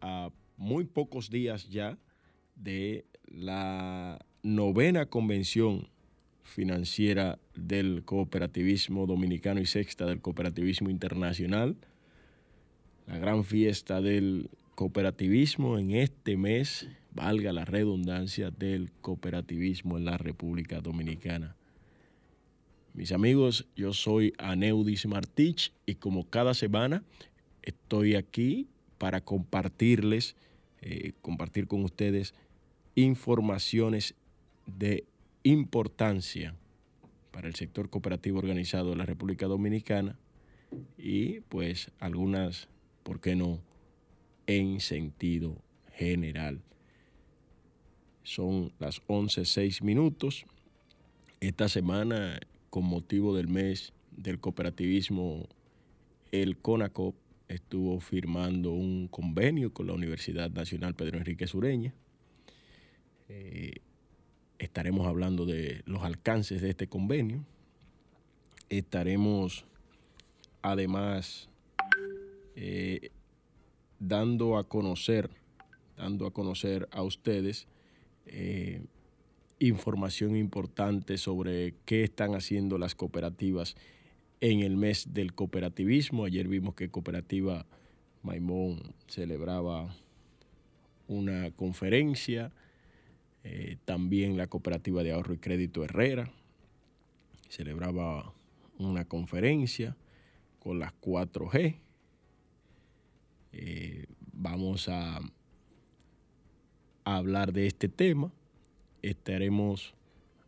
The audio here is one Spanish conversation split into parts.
a muy pocos días ya de la novena convención financiera del cooperativismo dominicano y sexta del cooperativismo internacional, la gran fiesta del cooperativismo en este mes, valga la redundancia, del cooperativismo en la República Dominicana. Mis amigos, yo soy Aneudis Martich y como cada semana estoy aquí para compartirles, eh, compartir con ustedes informaciones de importancia para el sector cooperativo organizado de la República Dominicana y pues algunas, ¿por qué no?, en sentido general. Son las 11.06 minutos. Esta semana, con motivo del mes del cooperativismo, el CONACOP estuvo firmando un convenio con la Universidad Nacional Pedro Enrique Sureña. Eh, estaremos hablando de los alcances de este convenio. Estaremos además eh, dando a conocer, dando a conocer a ustedes eh, información importante sobre qué están haciendo las cooperativas en el mes del cooperativismo. Ayer vimos que Cooperativa Maimón celebraba una conferencia, eh, también la Cooperativa de Ahorro y Crédito Herrera celebraba una conferencia con las 4G. Eh, vamos a, a hablar de este tema. Estaremos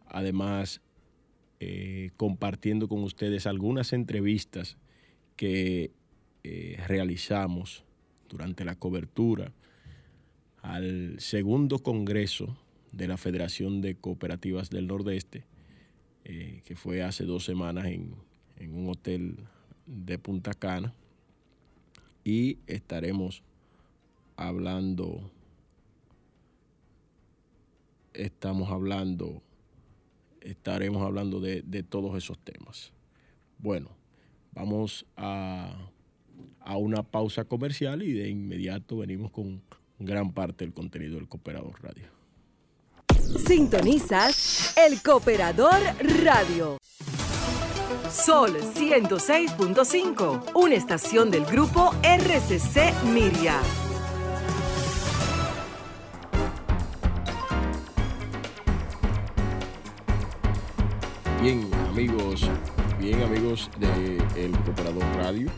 además eh, compartiendo con ustedes algunas entrevistas que eh, realizamos durante la cobertura al segundo Congreso de la Federación de Cooperativas del Nordeste, eh, que fue hace dos semanas en, en un hotel de Punta Cana. Y estaremos hablando, estamos hablando, estaremos hablando de, de todos esos temas. Bueno, vamos a, a, una pausa comercial y de inmediato venimos con gran parte del contenido del Cooperador Radio. Sintonizas el Cooperador Radio. Sol 106.5, una estación del grupo RCC Miria. Bien, amigos, bien amigos de El Cooperador Radio.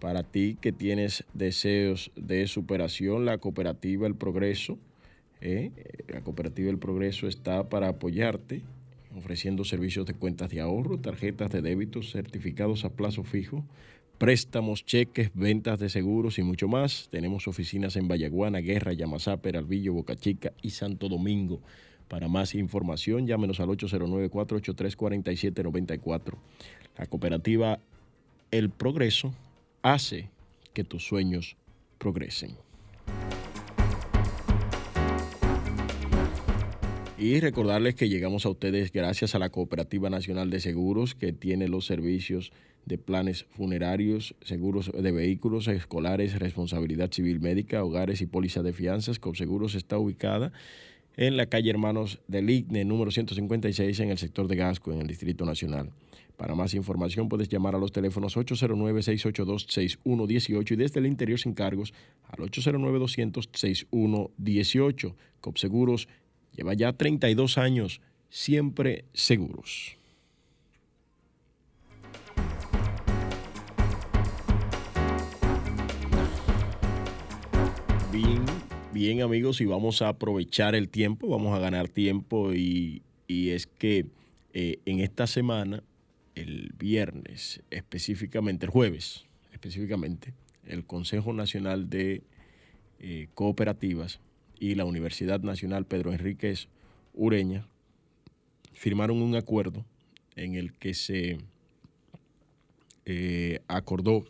Para ti que tienes deseos de superación, la cooperativa El Progreso, ¿eh? la cooperativa El Progreso está para apoyarte, ofreciendo servicios de cuentas de ahorro, tarjetas de débito, certificados a plazo fijo, préstamos, cheques, ventas de seguros y mucho más. Tenemos oficinas en Vallaguana, Guerra, Yamasá, Peralvillo, Boca Chica y Santo Domingo. Para más información, llámenos al 809-483-4794. La cooperativa El Progreso hace que tus sueños progresen. Y recordarles que llegamos a ustedes gracias a la Cooperativa Nacional de Seguros, que tiene los servicios de planes funerarios, seguros de vehículos escolares, responsabilidad civil médica, hogares y póliza de fianzas. Seguros está ubicada en la calle Hermanos del IGNE, número 156, en el sector de Gasco, en el Distrito Nacional. Para más información puedes llamar a los teléfonos 809-682-6118 y desde el interior sin cargos al 809-200-6118. Copseguros lleva ya 32 años, siempre seguros. Bien, amigos, y vamos a aprovechar el tiempo, vamos a ganar tiempo y, y es que eh, en esta semana, el viernes específicamente, el jueves específicamente, el Consejo Nacional de eh, Cooperativas y la Universidad Nacional Pedro Enríquez Ureña firmaron un acuerdo en el que se eh, acordó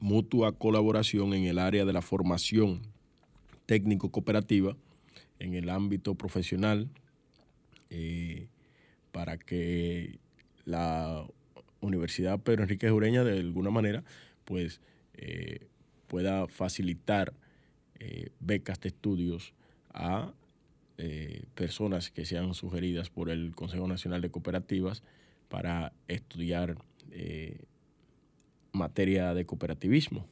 mutua colaboración en el área de la formación técnico-cooperativa en el ámbito profesional eh, para que la Universidad Pedro Enrique Ureña de alguna manera pues eh, pueda facilitar eh, becas de estudios a personas que sean sugeridas por el Consejo Nacional de Cooperativas para estudiar materia de cooperativismo.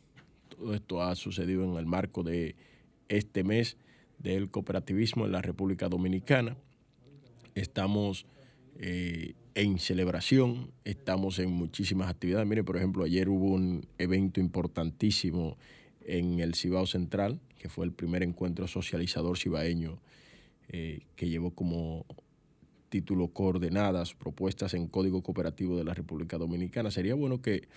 Todo esto ha sucedido en el marco de este mes del cooperativismo en la República Dominicana. Estamos eh, en celebración, estamos en muchísimas actividades. Mire, por ejemplo, ayer hubo un evento importantísimo en el Cibao Central, que fue el primer encuentro socializador cibaeño eh, que llevó como título coordenadas, propuestas en Código Cooperativo de la República Dominicana. Sería bueno que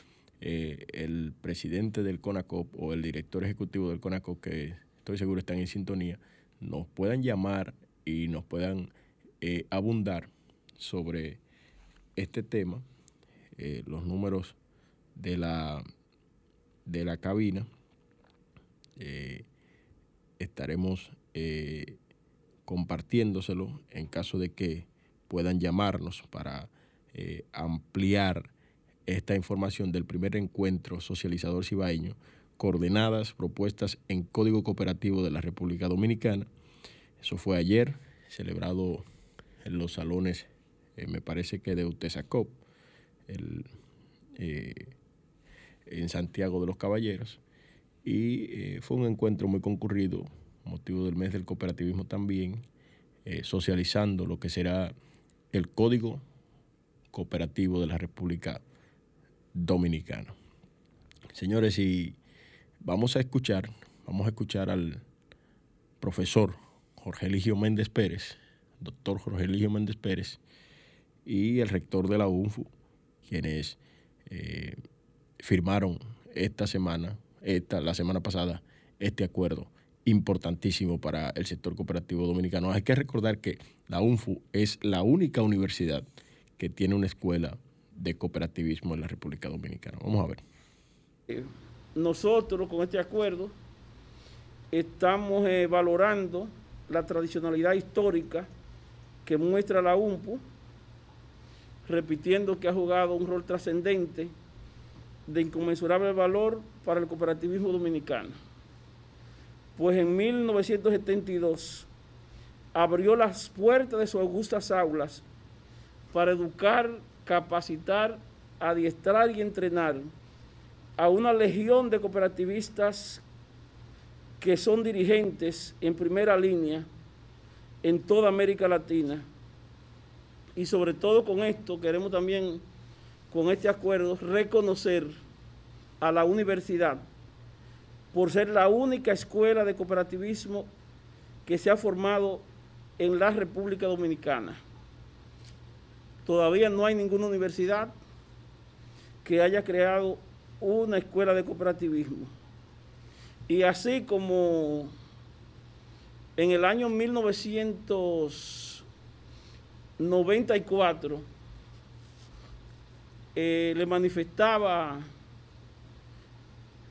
eh, el presidente del CONACOP o el director ejecutivo del CONACOP, que estoy seguro están en sintonía, nos puedan llamar y nos puedan eh, abundar sobre este tema, eh, los números de la, de la cabina. Eh, estaremos compartiéndoselo en caso de que puedan llamarnos para ampliar esta información del primer encuentro socializador cibaeño, coordenadas propuestas en Código Cooperativo de la República Dominicana. Eso fue ayer, celebrado en los salones, eh, me parece que de UTESACOP, el, eh, en Santiago de los Caballeros. Y eh, fue un encuentro muy concurrido, motivo del mes del cooperativismo también, socializando lo que será el Código Cooperativo de la República Dominicana. Señores, y vamos a escuchar, vamos a escuchar al profesor Jorge Eligio Méndez Pérez, doctor Jorge Eligio Méndez Pérez, y el rector de la UNFU, quienes eh, firmaron esta semana, esta, la semana pasada, este acuerdo importantísimo para el sector cooperativo dominicano. Hay que recordar que la UNFU es la única universidad que tiene una escuela de cooperativismo en la República Dominicana. Vamos a ver. Nosotros con este acuerdo estamos eh, valorando la tradicionalidad histórica que muestra la UNFU, repitiendo que ha jugado un rol trascendente de inconmensurable valor para el cooperativismo dominicano. Pues en 1972 abrió las puertas de sus augustas aulas para educar, capacitar, adiestrar y entrenar a una legión de cooperativistas que son dirigentes en primera línea en toda América Latina. Y sobre todo con esto queremos también, con este acuerdo, reconocer a la universidad por ser la única escuela de cooperativismo que se ha formado en la República Dominicana. Todavía no hay ninguna universidad que haya creado una escuela de cooperativismo. Y así como en el año 1994 eh, le manifestaba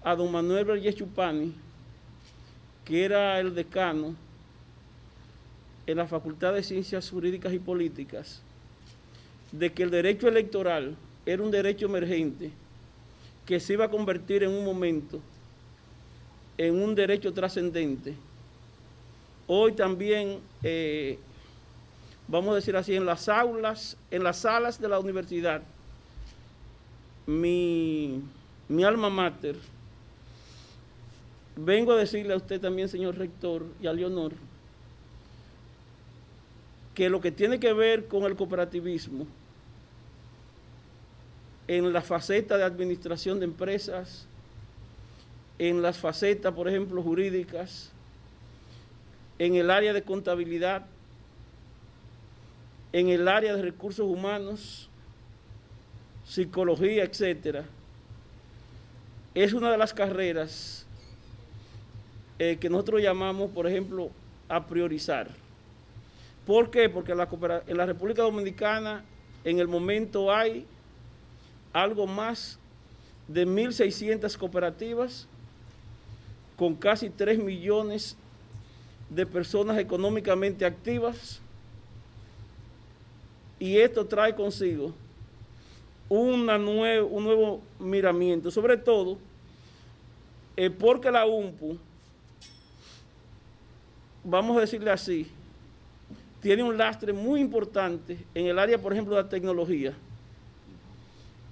a don Manuel Vergés Chupani, que era el decano en la Facultad de Ciencias Jurídicas y Políticas, de que el derecho electoral era un derecho emergente que se iba a convertir en un momento en un derecho trascendente. Hoy también, eh, vamos a decir así, en las aulas, en las salas de la universidad, mi, mi alma mater, vengo a decirle a usted también, señor rector, y a Leonor, que lo que tiene que ver con el cooperativismo, en la faceta de administración de empresas, en las facetas, por ejemplo, jurídicas, en el área de contabilidad, en el área de recursos humanos, psicología, etcétera, es una de las carreras eh, que nosotros llamamos, por ejemplo, a priorizar. ¿Por qué? Porque en la República Dominicana en el momento hay algo más de 1.600 cooperativas con casi 3 millones de personas económicamente activas y esto trae consigo una un nuevo miramiento, sobre todo eh, porque la UMPU vamos a decirle así, tiene un lastre muy importante en el área, por ejemplo, de la tecnología.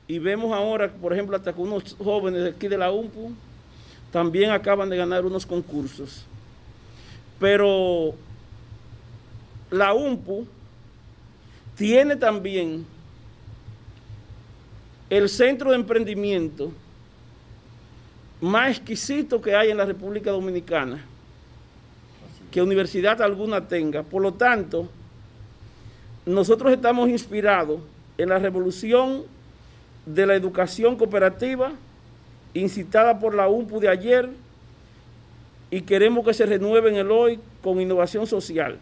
Y vemos ahora, por ejemplo, hasta que unos jóvenes de aquí de la UMPU también acaban de ganar unos concursos. Pero la UMPU tiene también el centro de emprendimiento más exquisito que hay en la República Dominicana que universidad alguna tenga. Por lo tanto, nosotros estamos inspirados en la revolución de la educación cooperativa incitada por la UMPU de ayer y queremos que se renueve en el hoy con innovación social,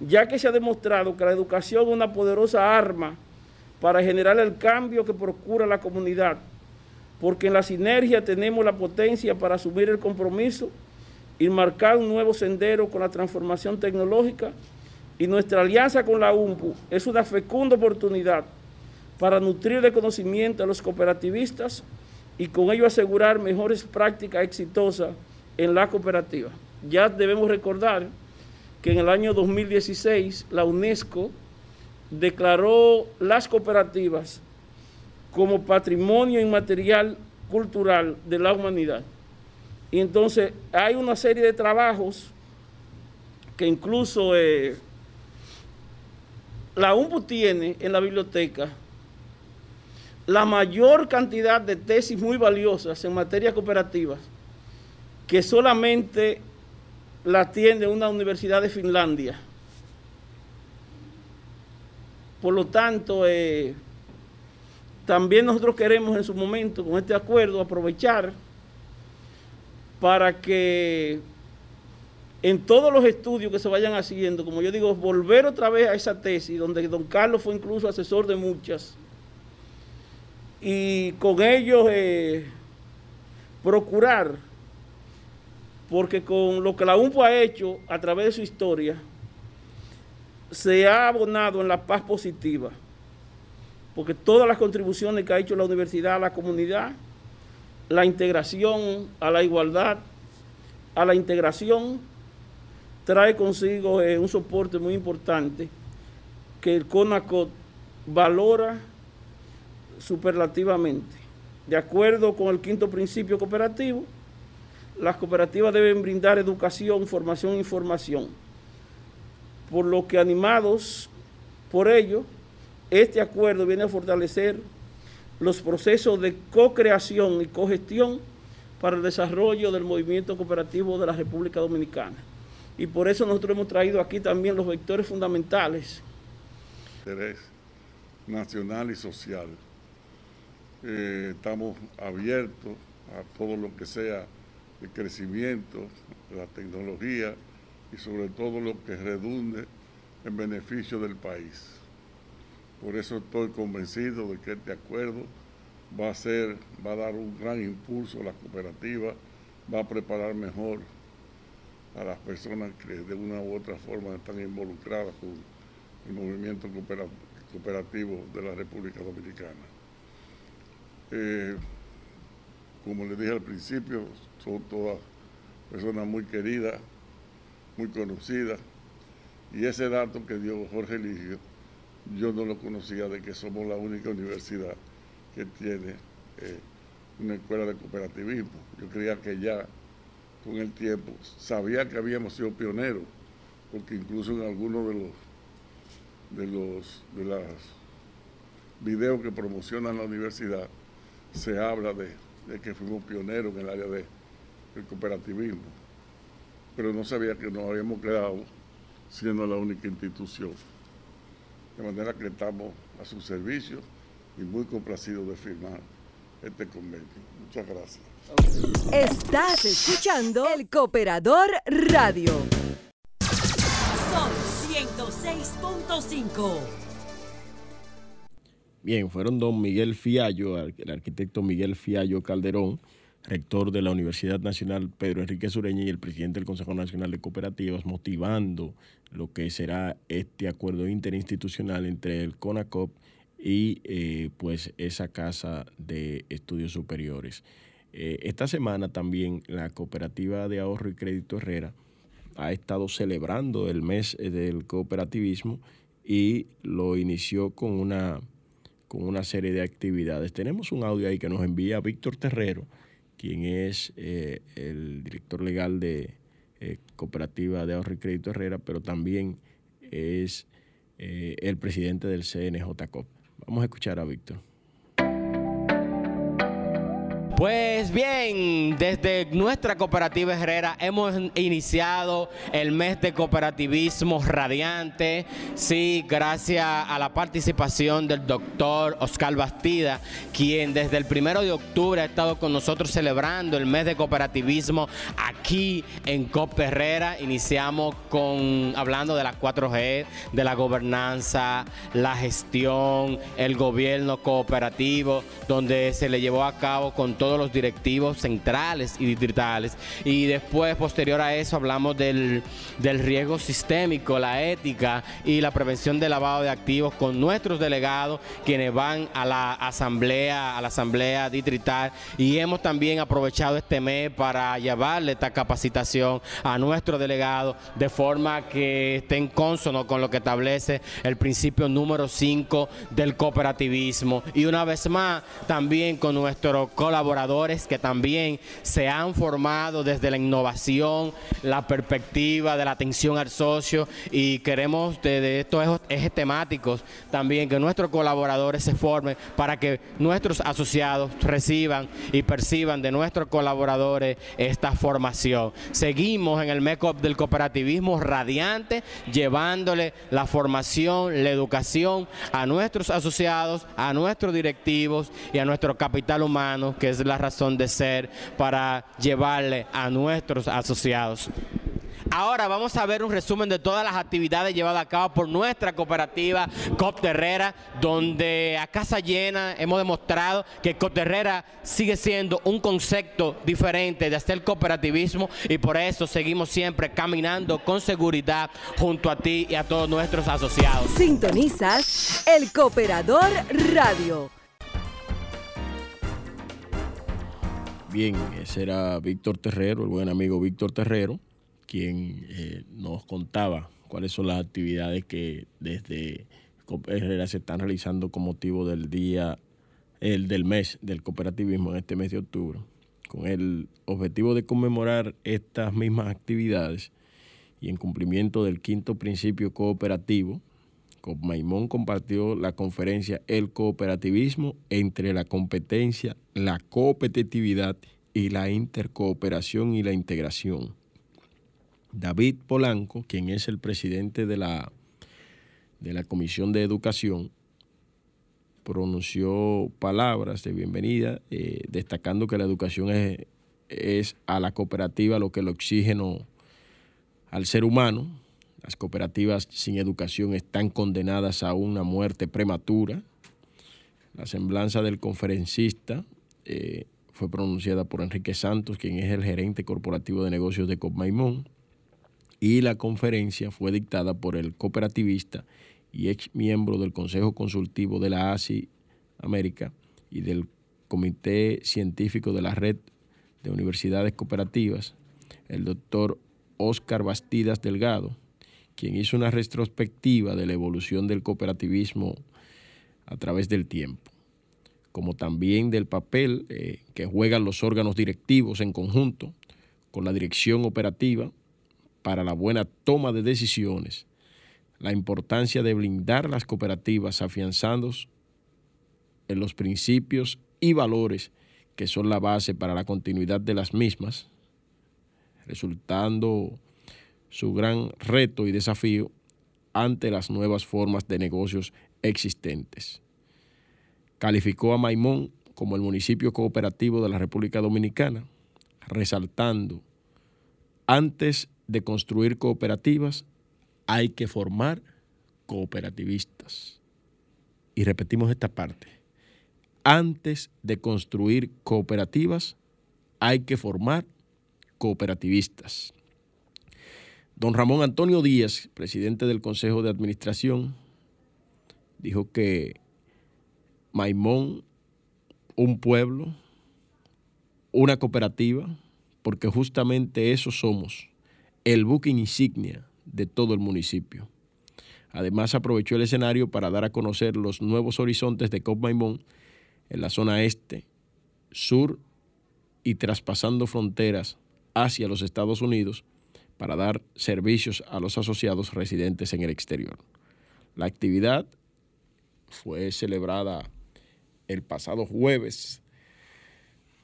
ya que se ha demostrado que la educación es una poderosa arma para generar el cambio que procura la comunidad, porque en la sinergia tenemos la potencia para asumir el compromiso y marcar un nuevo sendero con la transformación tecnológica y nuestra alianza con la UMPU es una fecunda oportunidad para nutrir de conocimiento a los cooperativistas y con ello asegurar mejores prácticas exitosas en la cooperativa. Ya debemos recordar que en el año 2016 la UNESCO declaró las cooperativas como patrimonio inmaterial cultural de la humanidad. Y entonces hay una serie de trabajos que incluso eh, la UMPU tiene en la biblioteca la mayor cantidad de tesis muy valiosas en materia cooperativa que solamente la tiene una universidad de Finlandia. Por lo tanto, eh, también nosotros queremos en su momento, con este acuerdo, aprovechar para que en todos los estudios que se vayan haciendo, como yo digo, volver otra vez a esa tesis, donde don Carlos fue incluso asesor de muchas, y con ellos eh, procurar, porque con lo que la UNPO ha hecho a través de su historia, se ha abonado en la paz positiva, porque todas las contribuciones que ha hecho la universidad a la comunidad, la integración, a la igualdad, a la integración, trae consigo eh, un soporte muy importante que el CONACOT valora superlativamente. De acuerdo con el quinto principio cooperativo, las cooperativas deben brindar educación, formación e información. Por lo que animados por ello, este acuerdo viene a fortalecer los procesos de co-creación y cogestión para el desarrollo del movimiento cooperativo de la República Dominicana y por eso nosotros hemos traído aquí también los vectores fundamentales. Interés nacional y social. Eh, estamos abiertos a todo lo que sea el crecimiento, la tecnología y sobre todo lo que redunde en beneficio del país. Por eso estoy convencido de que este acuerdo va a ser, va a dar un gran impulso a la cooperativa, va a preparar mejor a las personas que de una u otra forma están involucradas con el movimiento cooperativo de la República Dominicana. Eh, como les dije al principio, son todas personas muy queridas, muy conocidas, y ese dato que dio Jorge Eligio, yo no lo conocía de que somos la única universidad que tiene eh, una escuela de cooperativismo. Yo creía que ya con el tiempo. Sabía que habíamos sido pioneros, porque incluso en algunos de los de los de las videos que promocionan la universidad se habla de, que fuimos pioneros en el área de, del cooperativismo. Pero no sabía que nos habíamos quedado siendo la única institución. De manera que estamos a su servicio y muy complacidos de firmar este convenio. Muchas gracias. Estás escuchando el Cooperador Radio. Son 106.5. Bien, fueron don Miguel Fiallo, el arquitecto Miguel Fiallo Calderón, rector de la Universidad Nacional Pedro Enrique Sureña y el presidente del Consejo Nacional de Cooperativas, motivando lo que será este acuerdo interinstitucional entre el CONACOP y eh, pues esa casa de estudios superiores. Eh, esta semana también la Cooperativa de Ahorro y Crédito Herrera ha estado celebrando el mes eh, del cooperativismo y lo inició con una, con una serie de actividades. Tenemos un audio ahí que nos envía Víctor Terrero, quien es eh, el director legal de Cooperativa de Ahorro y Crédito Herrera, pero también es el presidente del CNJCOP. Vamos a escuchar a Víctor. Pues bien, desde nuestra cooperativa Herrera hemos iniciado el mes de cooperativismo radiante, sí, gracias a la participación del doctor Oscar Bastida, quien desde el primero de octubre ha estado con nosotros celebrando el mes de cooperativismo aquí en COP Herrera. Iniciamos con hablando de las 4G, de la gobernanza, la gestión, el gobierno cooperativo, donde se le llevó a cabo con todos los directivos centrales y distritales. Y después, posterior a eso, hablamos del, del riesgo sistémico, la ética y la prevención del lavado de activos con nuestros delegados, quienes van a la asamblea, a la asamblea distrital. Y hemos también aprovechado este mes para llevarle esta capacitación a nuestros delegados de forma que esté en consono con lo que establece el principio número 5 del cooperativismo. Y una vez más, también con nuestros colaboradores que también se han formado desde la innovación, la perspectiva de la atención al socio y queremos desde estos ejes temáticos también que nuestros colaboradores se formen para que nuestros asociados reciban y perciban de nuestros colaboradores esta formación. Seguimos en el MECOP del cooperativismo radiante, llevándole la formación, la educación a nuestros asociados, a nuestros directivos y a nuestro capital humano, que es la razón de ser para llevarle a nuestros asociados. Ahora vamos a ver un resumen de todas las actividades llevadas a cabo por nuestra cooperativa COP Terrera, donde a casa llena hemos demostrado que COP Terrera sigue siendo un concepto diferente de hacer cooperativismo y por eso seguimos siempre caminando con seguridad junto a ti y a todos nuestros asociados. Sintonizas El Cooperador Radio. Bien, ese era Víctor Terrero, el buen amigo Víctor Terrero, quien eh, nos contaba cuáles son las actividades que desde Herrera se están realizando con motivo del día, el del mes del cooperativismo en este mes de octubre, con el objetivo de conmemorar estas mismas actividades y en cumplimiento del quinto principio cooperativo, Maimón compartió la conferencia El cooperativismo entre la competencia, la competitividad y la intercooperación y la integración. David Polanco, quien es el presidente de la, de la Comisión de Educación, pronunció palabras de bienvenida, eh, destacando que la educación es, es a la cooperativa lo que el oxígeno al ser humano, las cooperativas sin educación están condenadas a una muerte prematura. La semblanza del conferencista eh, fue pronunciada por Enrique Santos, quien es el gerente corporativo de negocios de Copmaimón, y la conferencia fue dictada por el cooperativista y ex miembro del Consejo Consultivo de la ASI América y del Comité Científico de la Red de Universidades Cooperativas, el doctor Oscar Bastidas Delgado, quien hizo una retrospectiva de la evolución del cooperativismo a través del tiempo, como también del papel eh, que juegan los órganos directivos en conjunto con la dirección operativa para la buena toma de decisiones, la importancia de blindar las cooperativas afianzados en los principios y valores que son la base para la continuidad de las mismas, resultando su gran reto y desafío ante las nuevas formas de negocios existentes. Calificó a Maimón como el municipio cooperativo de la República Dominicana, resaltando, antes de construir cooperativas, hay que formar cooperativistas. Y repetimos esta parte. Antes de construir cooperativas, hay que formar cooperativistas. Don Ramón Antonio Díaz, presidente del Consejo de Administración, dijo que Maimón, un pueblo, una cooperativa, porque justamente eso somos, el buque insignia de todo el municipio. Además aprovechó el escenario para dar a conocer los nuevos horizontes de Cop Maimón en la zona este, sur y traspasando fronteras hacia los Estados Unidos para dar servicios a los asociados residentes en el exterior. La actividad fue celebrada el pasado jueves,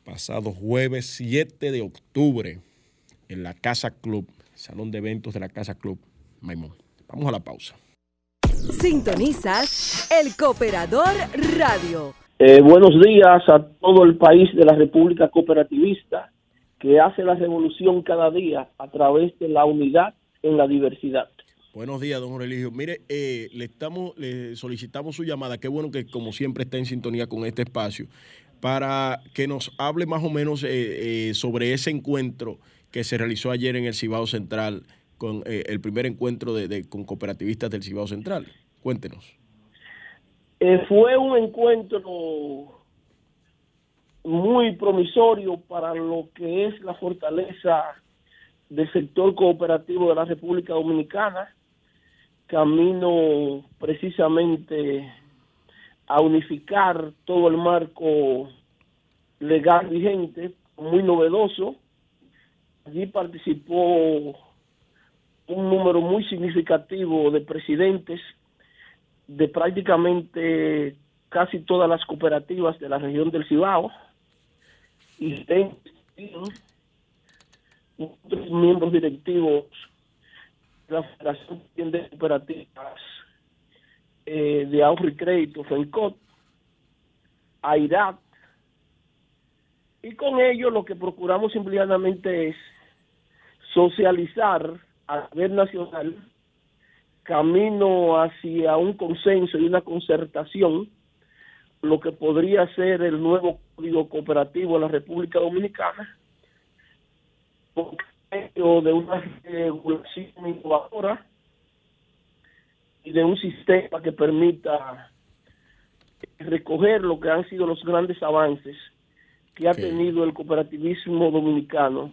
pasado jueves 7 de octubre, en la Casa Club, Salón de Eventos de la Casa Club Maimón. Vamos a la pausa. Sintonizas el Cooperador Radio. Eh, buenos días a todo el país de la República Cooperativista que hace la revolución cada día a través de la unidad en la diversidad. Buenos días, don Religio. Mire, eh, le estamos, le solicitamos su llamada. Qué bueno que como siempre está en sintonía con este espacio para que nos hable más o menos eh, eh, sobre ese encuentro que se realizó ayer en el Cibao Central con el primer encuentro de, con cooperativistas del Cibao Central. Cuéntenos. fue un encuentro muy promisorio para lo que es la fortaleza del sector cooperativo de la República Dominicana, camino precisamente a unificar todo el marco legal vigente, muy novedoso. Allí participó un número muy significativo de presidentes de prácticamente casi todas las cooperativas de la región del Cibao y miembros directivos de la Federación de Cooperativas eh, de Ahorro y Crédito, FENCOT, AIRAT, y con ello lo que procuramos simplemente es socializar a nivel nacional camino hacia un consenso y una concertación, lo que podría ser el nuevo código cooperativo de la República Dominicana, por medio de una regulación innovadora y de un sistema que permita recoger lo que han sido los grandes avances que ha tenido el cooperativismo dominicano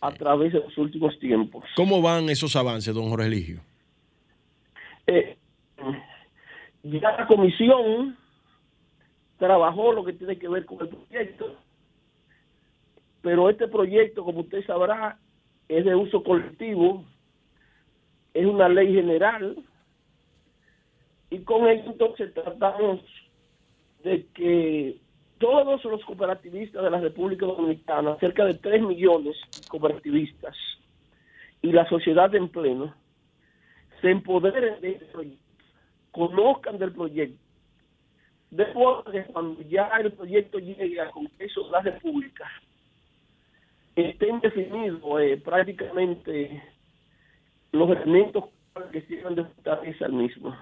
a través de los últimos tiempos. ¿Cómo van esos avances, don Jorge Eligio? Eh, ya la comisión trabajó lo que tiene que ver con el proyecto, pero este proyecto, como usted sabrá, es de uso colectivo, es una ley general, y con ello entonces tratamos de que todos los cooperativistas de la República Dominicana, cerca de 3 millones de cooperativistas, y la sociedad en pleno, se empoderen de este proyecto, conozcan del proyecto, de modo que cuando ya el proyecto llegue al Congreso de la República, estén definidos eh, prácticamente los elementos que sirvan de fortaleza al mismo.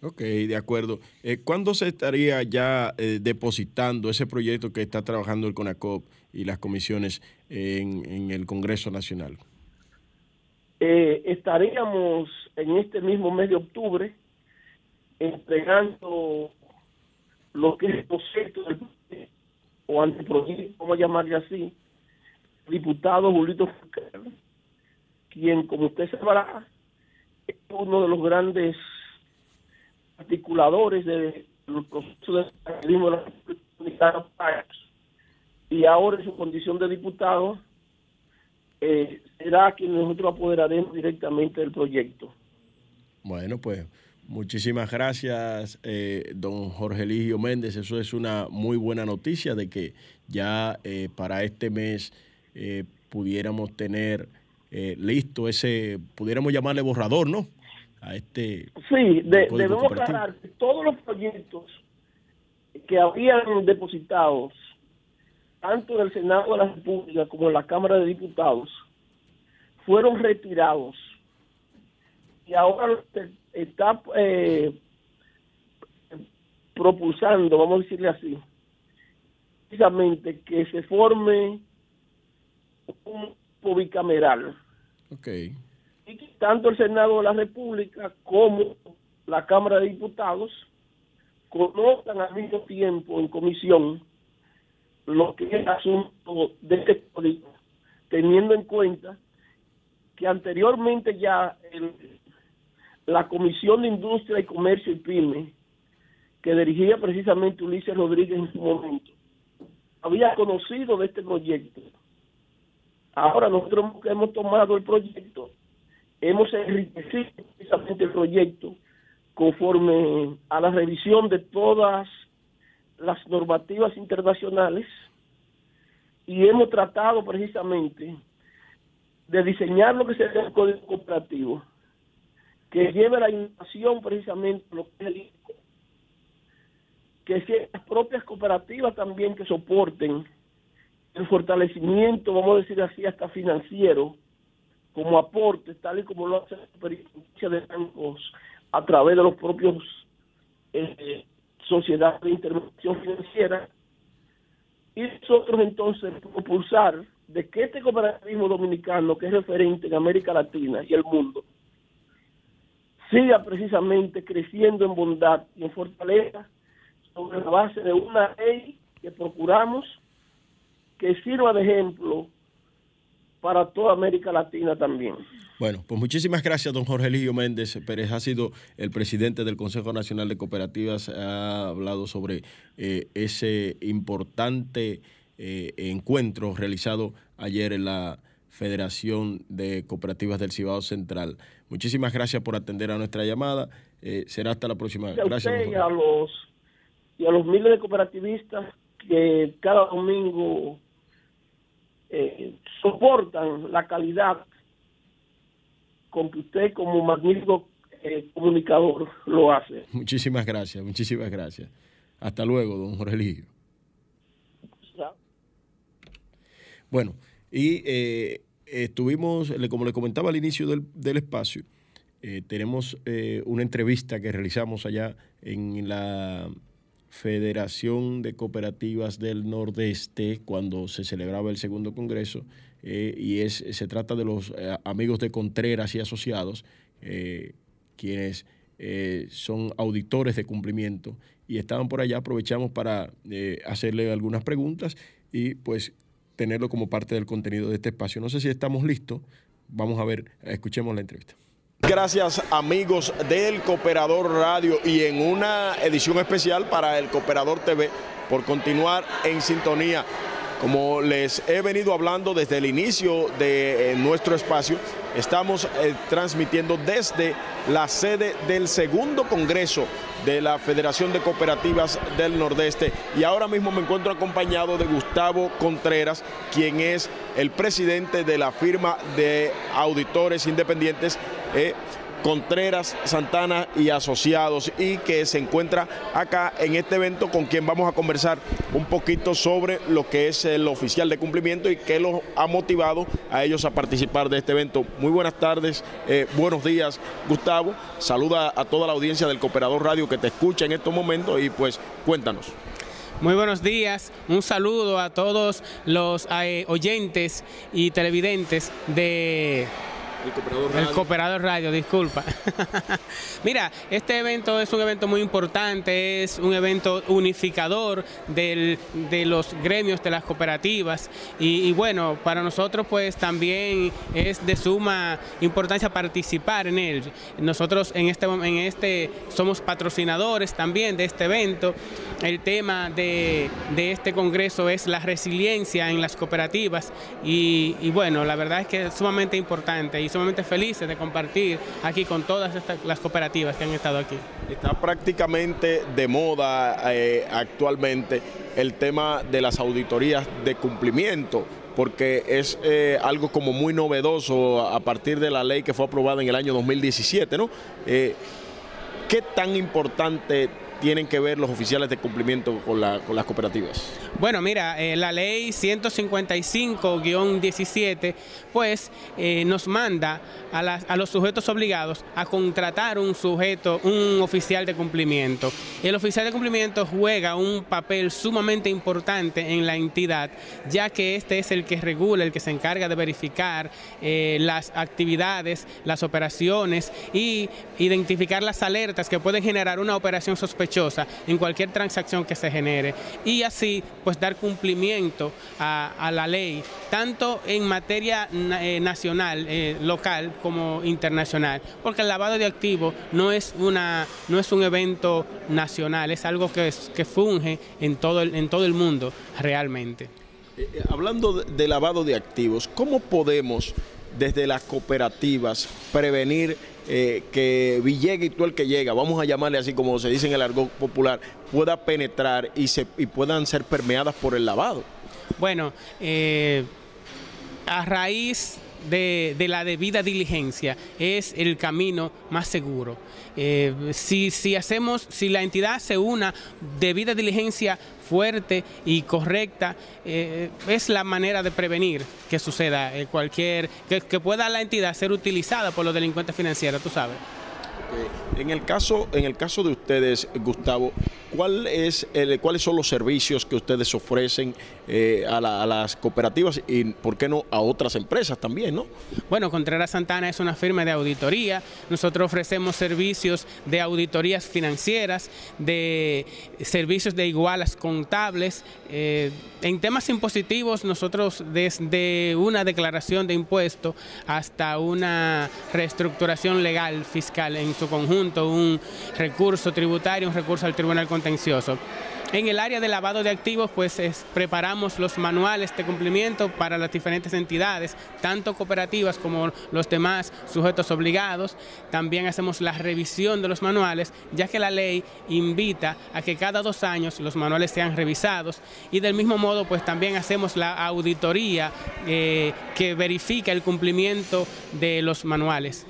Ok, de acuerdo. Eh, ¿Cuándo se estaría ya eh, depositando ese proyecto que está trabajando el CONACOP y las comisiones en, en el Congreso Nacional? Eh, estaríamos en este mismo mes de octubre entregando lo que es el concepto del o anteproyecto, vamos a llamarle así, diputado Julito Fulcar, quien, como usted sabrá, es uno de los grandes articuladores del proceso de socialismo de la República y ahora en su condición de diputado eh, será quien nosotros apoderaremos directamente del proyecto. Bueno, pues muchísimas gracias, eh, don Jorge Eligio Méndez. Eso es una muy buena noticia de que ya eh, para este mes eh, pudiéramos tener eh, listo ese, pudiéramos llamarle borrador, ¿no? A este Sí, de- debemos aclarar que todos los proyectos que habían depositados, tanto en el Senado de la República como en la Cámara de Diputados, fueron retirados. Y ahora está eh, propulsando, vamos a decirle así, precisamente que se forme un bicameral Ok, y que tanto el Senado de la República como la Cámara de Diputados conozcan al mismo tiempo en comisión lo que es el asunto de este código, teniendo en cuenta que anteriormente ya el- la Comisión de Industria y Comercio y Pyme, que dirigía precisamente Ulises Rodríguez en su momento, había conocido de este proyecto. Ahora nosotros hemos- tomado el proyecto hemos enriquecido precisamente el proyecto conforme a la revisión de todas las normativas internacionales y hemos tratado precisamente de diseñar lo que sería el código cooperativo que lleve la innovación precisamente lo que es el ICO, que sean las propias cooperativas también que soporten el fortalecimiento, vamos a decir así, hasta financiero, como aporte, tal y como lo hace la experiencia de bancos a través de los propios eh, sociedades de intervención financiera. Y nosotros entonces propulsar de que este cooperativismo dominicano, que es referente en América Latina y el mundo, siga precisamente creciendo en bondad y en fortaleza sobre la base de una ley que procuramos que sirva de ejemplo para toda América Latina también. Bueno, pues muchísimas gracias, don Jorge Eligio Méndez Pérez. Ha sido el presidente del Consejo Nacional de Cooperativas. Ha hablado sobre eh, ese importante eh, encuentro realizado ayer en la Federación de Cooperativas del Cibao Central. Muchísimas gracias por atender a nuestra llamada. Eh, será hasta la próxima. Y a Gracias. usted y a los y a los miles de cooperativistas que cada domingo eh, soportan la calidad con que usted como magnífico eh, comunicador lo hace. Muchísimas gracias, muchísimas gracias. Hasta luego, don Jorge Eligio. Bueno, y eh, estuvimos, como le comentaba al inicio del, del espacio, eh, tenemos eh, una entrevista que realizamos allá en la Federación de Cooperativas del Nordeste cuando se celebraba el segundo congreso eh, y es, se trata de los amigos de Contreras y asociados, quienes son auditores de cumplimiento y estaban por allá. Aprovechamos para hacerle algunas preguntas y pues tenerlo como parte del contenido de este espacio. No sé si estamos listos. Vamos a ver, escuchemos la entrevista. Gracias amigos del Cooperador Radio y en una edición especial para el Cooperador TV por continuar en sintonía. Como les he venido hablando desde el inicio de eh, nuestro espacio, estamos eh, transmitiendo desde la sede del segundo Congreso de la Federación de Cooperativas del Nordeste. Y ahora mismo me encuentro acompañado de Gustavo Contreras, quien es el presidente de la firma de auditores independientes eh, Contreras, Santana y Asociados y que se encuentra acá en este evento con quien vamos a conversar un poquito sobre lo que es el oficial de cumplimiento y qué los ha motivado a ellos a participar de este evento. Muy buenas tardes, eh, buenos días Gustavo, saluda a toda la audiencia del Cooperador Radio que te escucha en estos momentos y pues cuéntanos. Muy buenos días, un saludo a todos los eh, oyentes y televidentes de El Cooperador el Cooperador Radio, disculpa. Mira, este evento es un evento muy importante, es un evento unificador del- de los gremios de las cooperativas y, y bueno, para nosotros pues también es de suma importancia participar en él. Nosotros en este, en este somos patrocinadores también de este evento. El tema de, de este congreso es la resiliencia en las cooperativas y, y bueno, la verdad es que es sumamente importante y sumamente felices de compartir aquí con todas estas, las cooperativas que han estado aquí. Está prácticamente de moda eh, actualmente el tema de las auditorías de cumplimiento, porque es eh, algo como muy novedoso a partir de la ley que fue aprobada en el año 2017, ¿no? Eh, ¿Qué tan importante tienen que ver los oficiales de cumplimiento con, la- con las cooperativas? Bueno, mira, eh, la ley 155-17, pues eh, nos manda a los sujetos obligados a contratar un sujeto, un oficial de cumplimiento. El oficial de cumplimiento juega un papel sumamente importante en la entidad, ya que este es el que regula, el que se encarga de verificar eh, las actividades, las operaciones y identificar las alertas que pueden generar una operación sospechosa en cualquier transacción que se genere y así pues dar cumplimiento a, la ley tanto en materia eh, nacional, eh, local como internacional, porque el lavado de activos no es una no es un evento nacional, es algo que, es- que funge en todo el, en todo el mundo realmente. Eh, hablando de, de lavado de activos, ¿cómo podemos desde las cooperativas prevenir eh, que Villega y tú el que llega, vamos a llamarle así como se dice en el argot popular, pueda penetrar y, se, y puedan ser permeadas por el lavado? Bueno, eh, a raíz de, la debida diligencia es el camino más seguro. Eh, si, si hacemos, si la entidad se una debida diligencia fuerte y correcta, eh, es la manera de prevenir que suceda eh, cualquier, que, que pueda la entidad ser utilizada por los delincuentes financieros, tú sabes. En el caso, en el caso de ustedes, Gustavo, ¿cuál es el- ¿cuáles son los servicios que ustedes ofrecen eh, a las cooperativas y, por qué no, a otras empresas también, no? Bueno, Contreras Santana es una firma de auditoría. Nosotros ofrecemos servicios de auditorías financieras, de servicios de igualas contables. Eh, en temas impositivos, nosotros desde una declaración de impuesto hasta una reestructuración legal fiscal en su conjunto, un recurso tributario, un recurso al Tribunal Contencioso. En el área de lavado de activos, pues es- preparamos los manuales de cumplimiento para las diferentes entidades, tanto cooperativas como los demás sujetos obligados. También hacemos la revisión de los manuales, ya que la ley invita a que cada dos años los manuales sean revisados. Y del mismo modo, pues también hacemos la auditoría eh, que verifica el cumplimiento de los manuales.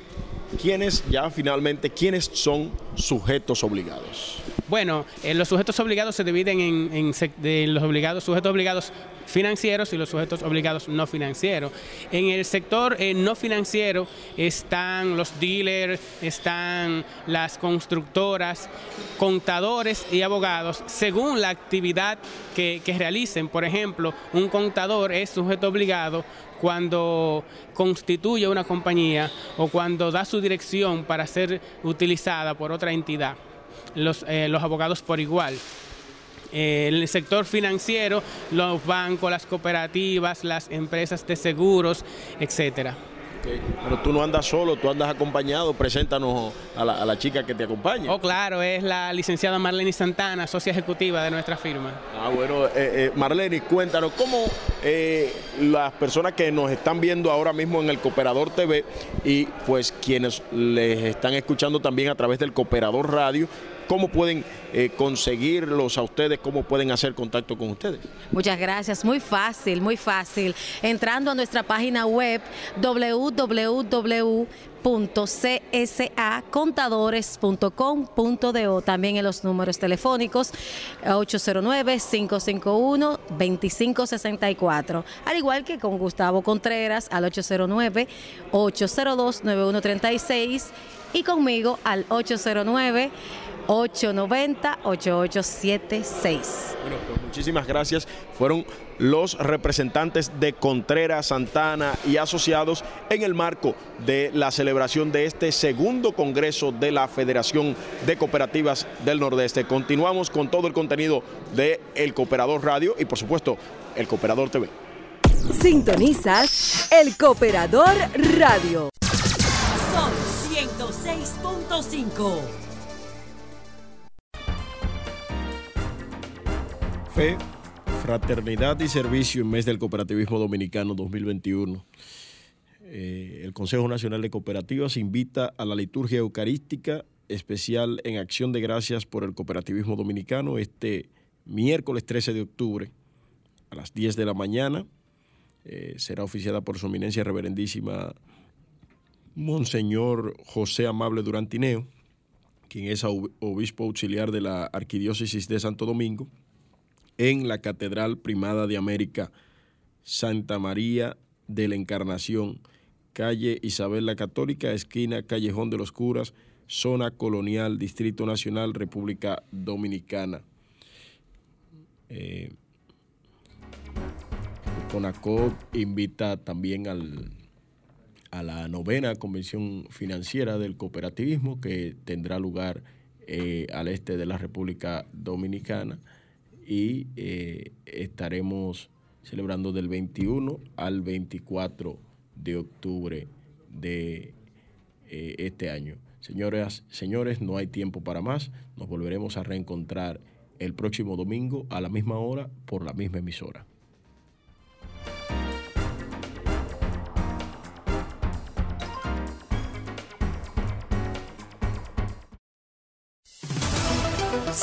¿Quiénes ya finalmente, quiénes son sujetos obligados? Bueno, eh, los sujetos obligados se dividen en, en los obligados, sujetos obligados financieros y los sujetos obligados no financieros. En el sector eh, no financiero están los dealers, están las constructoras, contadores y abogados, según la actividad que, que realicen. Por ejemplo, un contador es sujeto obligado cuando constituye una compañía o cuando da su dirección para ser utilizada por otra entidad los, eh, los abogados por igual. Eh, el sector financiero, los bancos, las cooperativas, las empresas de seguros, etcétera. Pero tú no andas solo, tú andas acompañado. Preséntanos a la, a la chica que te acompaña. Oh, claro, es la licenciada Marlene Santana, socia ejecutiva de nuestra firma. Ah, bueno, eh, eh, Marlene, cuéntanos cómo eh, las personas que nos están viendo ahora mismo en el Cooperador TV y pues quienes les están escuchando también a través del Cooperador Radio, cómo pueden eh, conseguirlos a ustedes, cómo pueden hacer contacto con ustedes. Muchas gracias, muy fácil, muy fácil. Entrando a nuestra página web www.csacontadores.com.do, también en los números telefónicos 809-551-2564, al igual que con Gustavo Contreras al 809-802-9136 y conmigo al 809 890-8876. Bueno, pues muchísimas gracias. Fueron los representantes de Contreras, Santana y asociados en el marco de la celebración de este segundo Congreso de la Federación de Cooperativas del Nordeste. Continuamos con todo el contenido de El Cooperador Radio y por supuesto El Cooperador TV. Sintonizas El Cooperador Radio. Sol 106.5. Fraternidad y servicio en mes del cooperativismo dominicano 2021. Eh, el Consejo Nacional de Cooperativas invita a la liturgia eucarística especial en acción de gracias por el cooperativismo dominicano este miércoles 13 de octubre a las 10 de la mañana. Eh, será oficiada por su eminencia reverendísima Monseñor José Amable Durantineo, quien es ob- obispo auxiliar de la Arquidiócesis de Santo Domingo en la Catedral Primada de América, Santa María de la Encarnación, calle Isabel la Católica, esquina Callejón de los Curas, zona colonial, Distrito Nacional, República Dominicana. Eh, CONACOP invita también al, a la novena convención financiera del cooperativismo que tendrá lugar eh, al este de la República Dominicana y eh, estaremos celebrando del 21 al 24 de octubre de eh, este año. Señoras, señores, no hay tiempo para más. Nos volveremos a reencontrar el próximo domingo a la misma hora por la misma emisora.